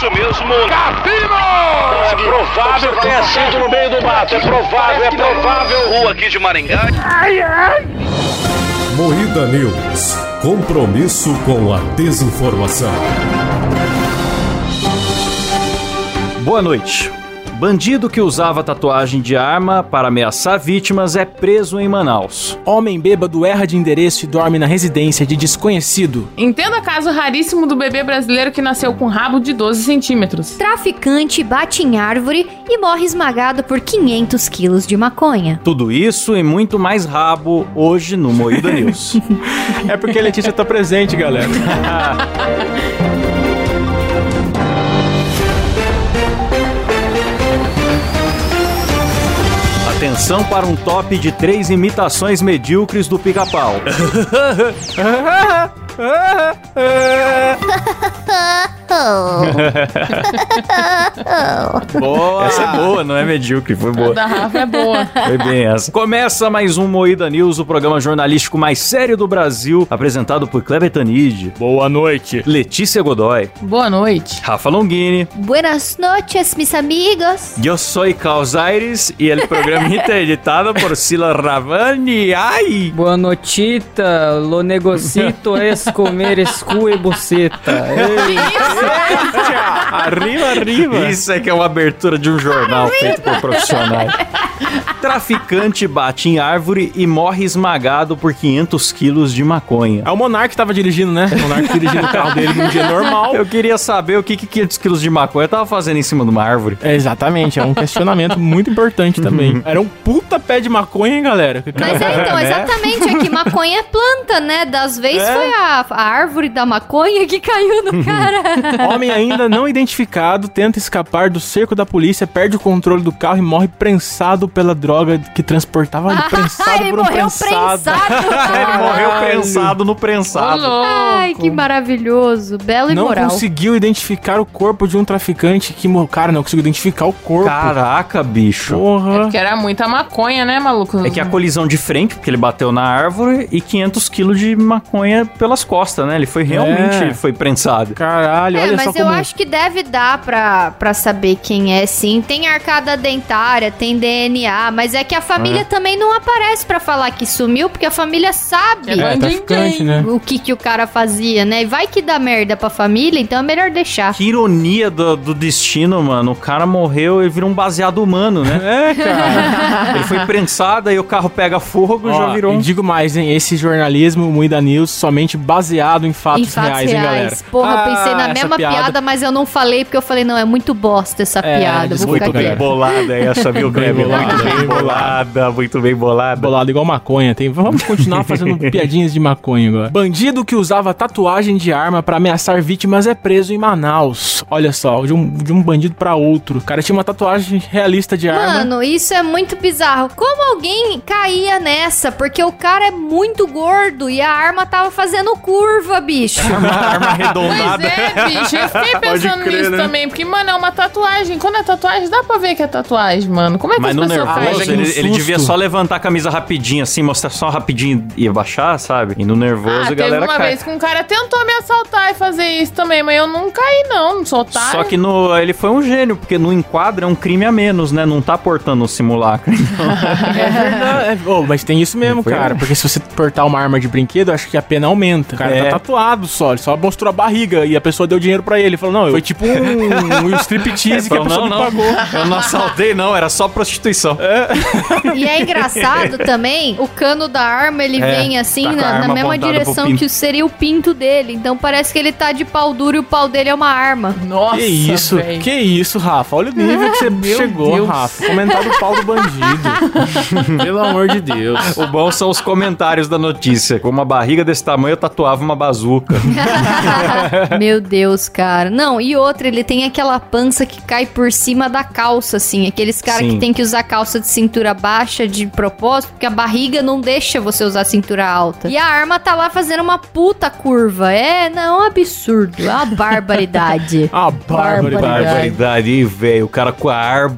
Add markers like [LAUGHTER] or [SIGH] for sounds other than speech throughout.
isso mesmo. Cassino! É provável que tenha sido no meio do mato. É provável, é provável. Rua aqui de Maringá. Ai, ai. Moída News. Compromisso com a desinformação. Boa noite. Bandido que usava tatuagem de arma para ameaçar vítimas é preso em Manaus. Homem bêbado erra de endereço e dorme na residência de desconhecido. Entenda caso raríssimo do bebê brasileiro que nasceu com rabo de 12 centímetros. Traficante bate em árvore e morre esmagado por 500 quilos de maconha. Tudo isso e muito mais rabo hoje no Moída News. [LAUGHS] é porque a Letícia tá presente, galera. [LAUGHS] Atenção para um top de três imitações medíocres do pica-pau. [LAUGHS] [LAUGHS] [LAUGHS] [LAUGHS] boa! Essa é boa, não é medíocre, foi boa. A da Rafa é boa. Foi bem essa. Começa mais um Moída News, o programa jornalístico mais sério do Brasil, apresentado por Kleber Tanid. Boa noite. Letícia Godoy. Boa noite. Rafa Longini. Buenas noches, mis amigos. Eu sou Carlos Aires e o programa [LAUGHS] é editado por Sila Ravani. Ai! Boa notita, lo negocito es comer escu e buceta. Arriba, arriba. Isso é que é uma abertura de um jornal feito por profissionais. Traficante bate em árvore e morre esmagado por 500 quilos de maconha. É o Monark que tava dirigindo, né? O Monark dirigindo o carro dele num dia normal. Eu queria saber o que, que 500 quilos de maconha tava fazendo em cima de uma árvore. É, exatamente, é um questionamento muito importante também. Uhum. Era um puta pé de maconha, hein, galera? Mas é, então, [LAUGHS] exatamente, é que maconha é planta, né? Das vezes é. foi a, a, árvore da maconha que caiu no cara. [LAUGHS] Homem ainda não identificado tenta escapar do cerco da polícia, perde o controle do carro e morre prensado pela droga que transportava [LAUGHS] ele prensado ele por um prensado. prensado [LAUGHS] ele morreu prensado no prensado. Ai, que maravilhoso. Belo e não moral. Não conseguiu identificar o corpo de um traficante que... Cara, não conseguiu identificar o corpo. Caraca, bicho. Porra. É porque era muita maconha, né, maluco? É que a colisão de frente, porque ele bateu na árvore, e 500 quilos de maconha pelas costas, né? Ele foi realmente é. foi prensado. Caralho, é, olha só como... mas eu acho que deve dar pra, pra saber quem é, sim. Tem arcada dentária, tem DNA, mas é que a família é. também não aparece pra falar que sumiu, porque a família sabe é, né? o que, que o cara fazia, né? E vai que dá merda pra família, então é melhor deixar. Que ironia do, do destino, mano. O cara morreu e virou um baseado humano, né? É, cara. [LAUGHS] Ele foi prensado, aí o carro pega fogo e já virou um... digo mais, hein? Esse jornalismo, Muida News, somente baseado em fatos, em fatos reais, reais, hein, galera? Porra, ah, eu pensei na mesma piada. piada. mas eu não falei, porque eu falei, não, é muito bosta essa é, piada. Vou muito bem bolada essa, viu, Kleber? Muito bem bolada, muito bem bolada. Bolada igual maconha. Tem... Vamos continuar fazendo [LAUGHS] piadinhas de maconha agora. Bandido que usava tatuagem de arma para ameaçar vítimas é preso em Manaus. Olha só, de um, de um bandido para outro. O cara tinha uma tatuagem realista de arma. Mano, isso é muito bizarro. Como alguém caía nessa? Porque o cara é muito gordo e a arma tava fazendo curva, bicho. [LAUGHS] uma arma arredondada. Pois é, bicho. Eu fiquei pensando crer, nisso né? também. Porque, mano, é uma tatuagem. Quando é tatuagem, dá pra ver que é tatuagem, mano. Como é que Mas as no nervoso, ele, ele, devia só levantar a camisa rapidinho, assim, mostrar só rapidinho e abaixar, sabe? E no nervoso ah, a galera uma cai. vez que um cara tentou me assaltar e fazer isso também, mas eu não caí, não. Não sou otário. Só que no, ele foi um gênio, porque no enquadro é um crime a menos, né? Não tá portando o simulacro. Então. [LAUGHS] é verdade. É, oh, mas tem isso mesmo, cara. Porque se você portar uma arma de brinquedo, acho que a pena aumenta. O cara é. tá tatuado só, ele só mostrou a barriga e a pessoa deu dinheiro pra ele. Ele falou, não, foi tipo um, um striptease [LAUGHS] que a pessoa não, não, pagou. [LAUGHS] Eu não assaltei, não, era só prostituição. É. [LAUGHS] E é engraçado também, o cano da arma, ele é, vem assim, tá na, na mesma direção que seria o pinto dele. Então parece que ele tá de pau duro e o pau dele é uma arma. Nossa, Que isso, véio. que isso, Rafa. Olha o nível que você [LAUGHS] chegou, Deus. Rafa. Comentário do pau do bandido. [LAUGHS] Pelo amor de Deus. O bom são os comentários da notícia. Com uma barriga desse tamanho, eu tatuava uma bazuca. Meu Deus, cara. Não, e outra, ele tem aquela pança que cai por cima da calça, assim. Aqueles caras que tem que usar calça de cintura baixa de propósito, porque a barriga não deixa você usar cintura alta. E a arma tá lá fazendo uma puta curva. É, não, é um absurdo. É uma barbaridade. [LAUGHS] a Ah, barbaridade. Barbaridade, velho. O cara com a arma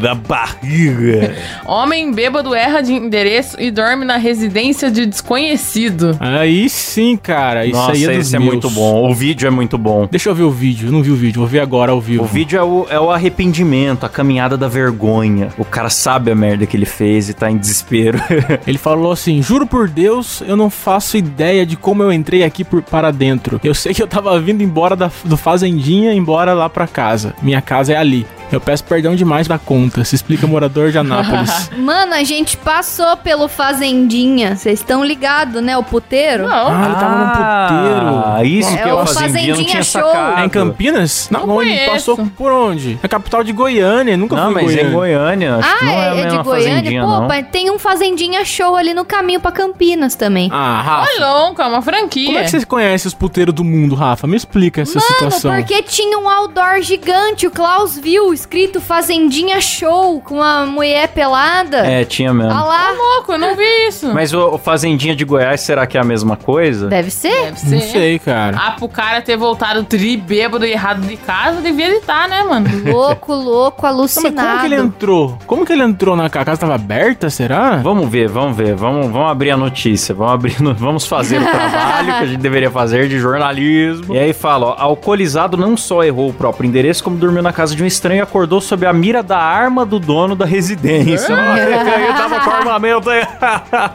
na barriga. [LAUGHS] Homem bêbado erra de endereço e dorme na residência de desconhecido. Aí sim, cara. Isso Nossa, aí é esse é muito bom. O vídeo é muito bom. Deixa eu ver o vídeo. Eu não vi o vídeo. Vou ver agora ao vivo. O vídeo é o, é o arrependimento, a caminhada da vergonha. O cara sabe a merda que ele fez e tá em desespero. [LAUGHS] Ele falou assim: Juro por Deus, eu não faço ideia de como eu entrei aqui por, para dentro. Eu sei que eu tava vindo embora da, do Fazendinha, embora lá pra casa. Minha casa é ali. Eu peço perdão demais da conta. Se explica morador de Anápolis. [LAUGHS] Mano, a gente passou pelo Fazendinha. Vocês estão ligados, né? O puteiro. Não. ah, ele tava no puteiro. Ah, isso É que eu o fazendinha não Fazendinha tinha Show. sacado. É em Campinas? Não, Não onde? conheço. Passou por onde? É a capital de Goiânia. Nunca Não, fui mas é em Goiânia. Goiânia. Acho que Ah, não é, é, é de Goiânia? Pô, não. mas tem um Fazendinha Show ali no caminho pra Campinas também. Ah, Rafa. Ô, louco, é uma franquia. Como é que você conhece os puteiros do mundo, Rafa? Me explica essa Mano, situação. porque tinha um outdoor gigante, o Klaus viu, escrito Fazendinha Show, com uma mulher pelada. É, tinha mesmo. Olha lá. louco, eu não vi isso. Mas o, o Fazendinha de Goiás, será que é a mesma coisa? Deve ser. Deve ser. Não sei, cara. Ah, pro cara ter voltado tri bêbado e errado de casa, devia estar, né, mano? [LAUGHS] Louco, louco, Não, mas alucinado. como que ele entrou? Como que ele entrou na casa? A casa tava aberta, será? Vamos ver, vamos ver, vamos, vamos abrir a notícia, vamos abrir, no- vamos fazer o trabalho que a gente deveria fazer de jornalismo. E aí fala, ó, alcoolizado não só errou o próprio endereço, como dormiu na casa de um estranho acordou sob a mira da arma do dono da residência. [LAUGHS] Ó, Ele tava com armamento aí.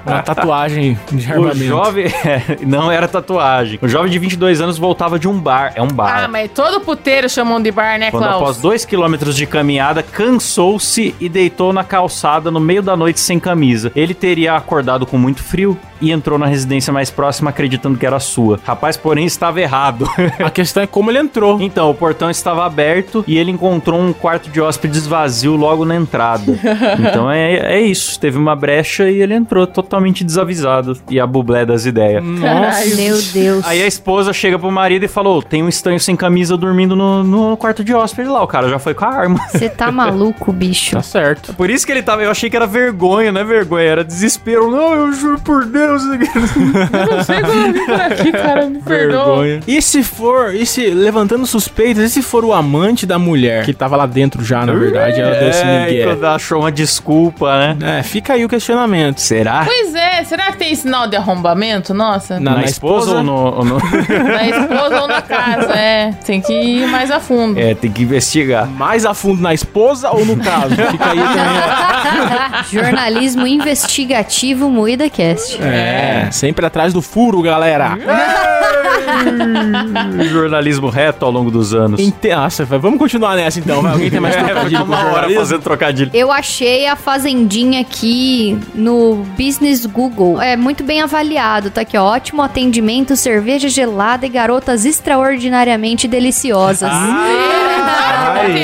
Uma tatuagem de O armamento. jovem, é, [LAUGHS] não era tatuagem. O jovem de 22 anos voltava de um bar, é um bar. Ah, mas todo puteiro chamam de bar, né, Quando Klaus? após dois quilômetros de caminhada, cansou-se e deitou na calçada no meio da noite sem camisa. Ele teria acordado com muito frio e entrou na residência mais próxima acreditando que era sua. Rapaz, porém, estava errado. [LAUGHS] A questão é como ele entrou. então, o portão estava aberto e ele encontrou um quarto de hóspedes vazio logo na entrada. [LAUGHS] Então é, é isso. Teve uma brecha e ele entrou totalmente desavisado. E a bublé das ideias. Caralho. Meu Deus. Aí a esposa chega pro marido e falou: tem um estranho sem camisa dormindo no, no quarto de hóspede lá. O cara já foi com a arma. Você tá [LAUGHS] maluco, bicho. Tá certo. Por isso que ele tava. Eu achei que era vergonha, não é vergonha, era desespero. Não, eu juro por Deus. [LAUGHS] Eu não sei como eu vim por aqui, cara. Me perdoa. Vergonha. E se for, e se, levantando suspeitas, e se for o amante da mulher, que tava lá dentro já, na verdade, ela deu esse migué. quando achou uma desculpa, né? É, fica aí o questionamento. Será? Pois é, será que tem sinal de arrombamento? Nossa. Na- Na, esposa, ou no. ou no- [LAUGHS] Na esposa ou na casa, é. Tem que ir mais a fundo. é, tem que investigar. Mais a fundo na esposa ou no caso? [LAUGHS] Fica aí também. [LAUGHS] Jornalismo investigativo Moída Cast. É, sempre atrás do furo, galera. [LAUGHS] Jornalismo reto ao longo dos anos. Nossa, vai- vamos continuar nessa então. Vai, alguém tem mais [LAUGHS] É, trocadilho com uma hora fazendo trocadilho. Eu achei a Fazendinha aqui no Business Google. É muito bem avaliado. Tá aqui, ó. Ótimo atendimento, cerveja gelada e garotas extraordinariamente deliciosas. Aê,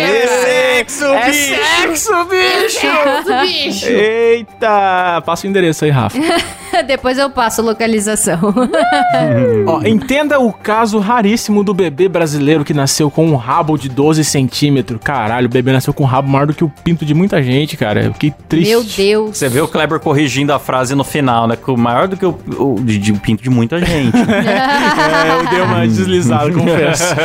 sexo, É bicho! sexo, bicho! Deus, bicho. Eita! Passa o endereço aí, Rafa. [LAUGHS] [LAUGHS] Depois eu passo a localização. [LAUGHS] Ó, entenda o caso raríssimo do bebê brasileiro que nasceu com um rabo de 12 centímetros. Caralho, o bebê nasceu com um rabo maior do que o pinto de muita gente, cara. Que triste. Meu Deus. Você vê o Kleber corrigindo a frase no final, né? Que o maior do que o, o de, de um pinto de muita gente. [LAUGHS] É, eu dei uma deslizada, confesso.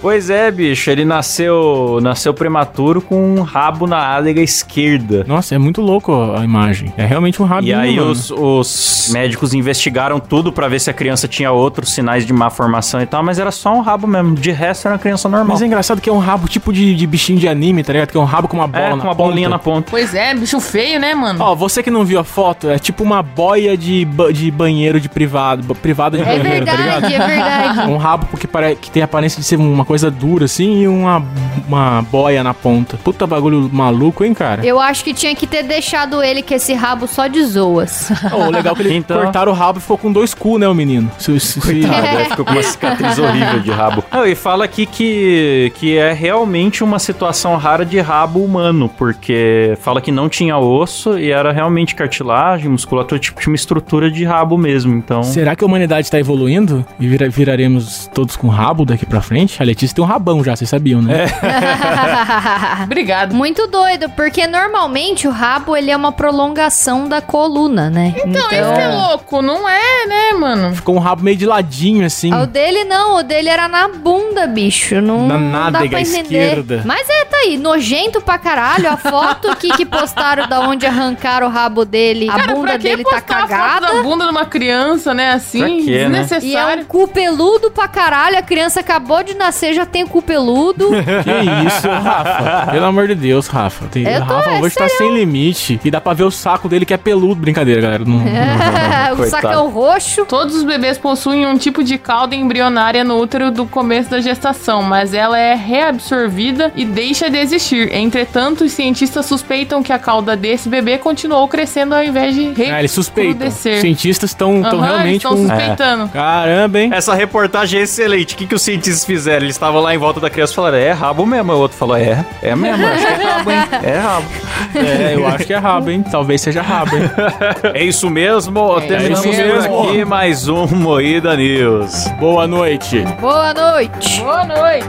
pois é, bicho. Ele nasceu, nasceu prematuro com um rabo na ádega esquerda. Nossa, é muito louco a imagem. É realmente um rabinho, E aí mano. os, os médicos investigaram tudo pra ver se a criança tinha outros sinais de má formação e tal, mas era só um rabo mesmo. De resto era uma criança normal. Mas é engraçado que é um rabo tipo de, de bichinho de anime, tá ligado? Que é um rabo com uma bola É, na com uma ponta. bolinha na ponta. Pois é, bicho feio, né, mano? Ó, você que não viu a foto, é tipo uma boia de, ba- de banheiro de privado, privada de É banheiro, tá ligado? verdade, é verdade. [LAUGHS] Um rabo que, pare... que tem a aparência de ser uma coisa dura, assim, e uma, uma boia na ponta. Puta bagulho maluco, hein, cara? Eu acho que tinha que ter deixado ele com esse rabo só de zoas. [LAUGHS] Oh, o legal é que ele Então- cortaram o rabo e ficou com dois cu, né, o menino? Se, Ah, daí ficou com uma cicatriz horrível de rabo. Não, e fala aqui que, que é realmente uma situação rara de rabo humano, porque fala que não tinha osso e era realmente cartilagem, musculatura, tipo, tinha uma estrutura de rabo mesmo. Então, Será que a humanidade tá evoluindo e vira- viraremos todos com rabo daqui pra frente? A Letícia tem um rabão já, vocês sabiam, né? [LAUGHS] Obrigado. Muito doido, porque normalmente o rabo ele é uma prolongação da coluna, né? Então, isso que é louco, não é, né, mano? Ficou um rabo meio de ladinho, assim. O dele não, o dele era na bunda, bicho. Não, Na não dá nádega pra entender. esquerda. Mas é, tá aí, nojento pra caralho. A foto aqui que postaram da onde arrancaram o rabo dele, a Cara, bunda pra que dele tá postar a foto cagada. da bunda de uma criança, né, assim? Pra quê, né? E é um Desnecessário. cu peludo pra caralho. A criança acabou de nascer, já tem cu peludo. [LAUGHS] Que isso, Rafa? Pelo amor de Deus, Rafa. Tem, Eu tô- Rafa é hoje tá sem limite. E dá pra ver o saco dele que é peludo. Brincadeira, galera. Não, É, [LAUGHS] o Coitado. sacão roxo. Todos os bebês possuem um tipo de cauda embrionária no útero do começo da gestação, mas ela é reabsorvida e deixa de existir. Entretanto, os cientistas suspeitam que a cauda desse bebê continuou crescendo ao invés de Ah, eles suspeitam. Os recrudescer. cientistas estão Aham, eles realmente estão com... suspeitando. Caramba, hein? Essa reportagem é excelente. O que, que os cientistas fizeram? Eles estavam lá em volta da criança e falaram: é rabo mesmo. O outro falou: é, é mesmo. Acho que é rabo, hein? [LAUGHS] É rabo. É, eu acho que é rabo, hein? Talvez seja rabo, hein? [LAUGHS] É isso mesmo. É terminamos isso mesmo. aqui mais um Moída News. Boa noite. Boa noite. Boa noite.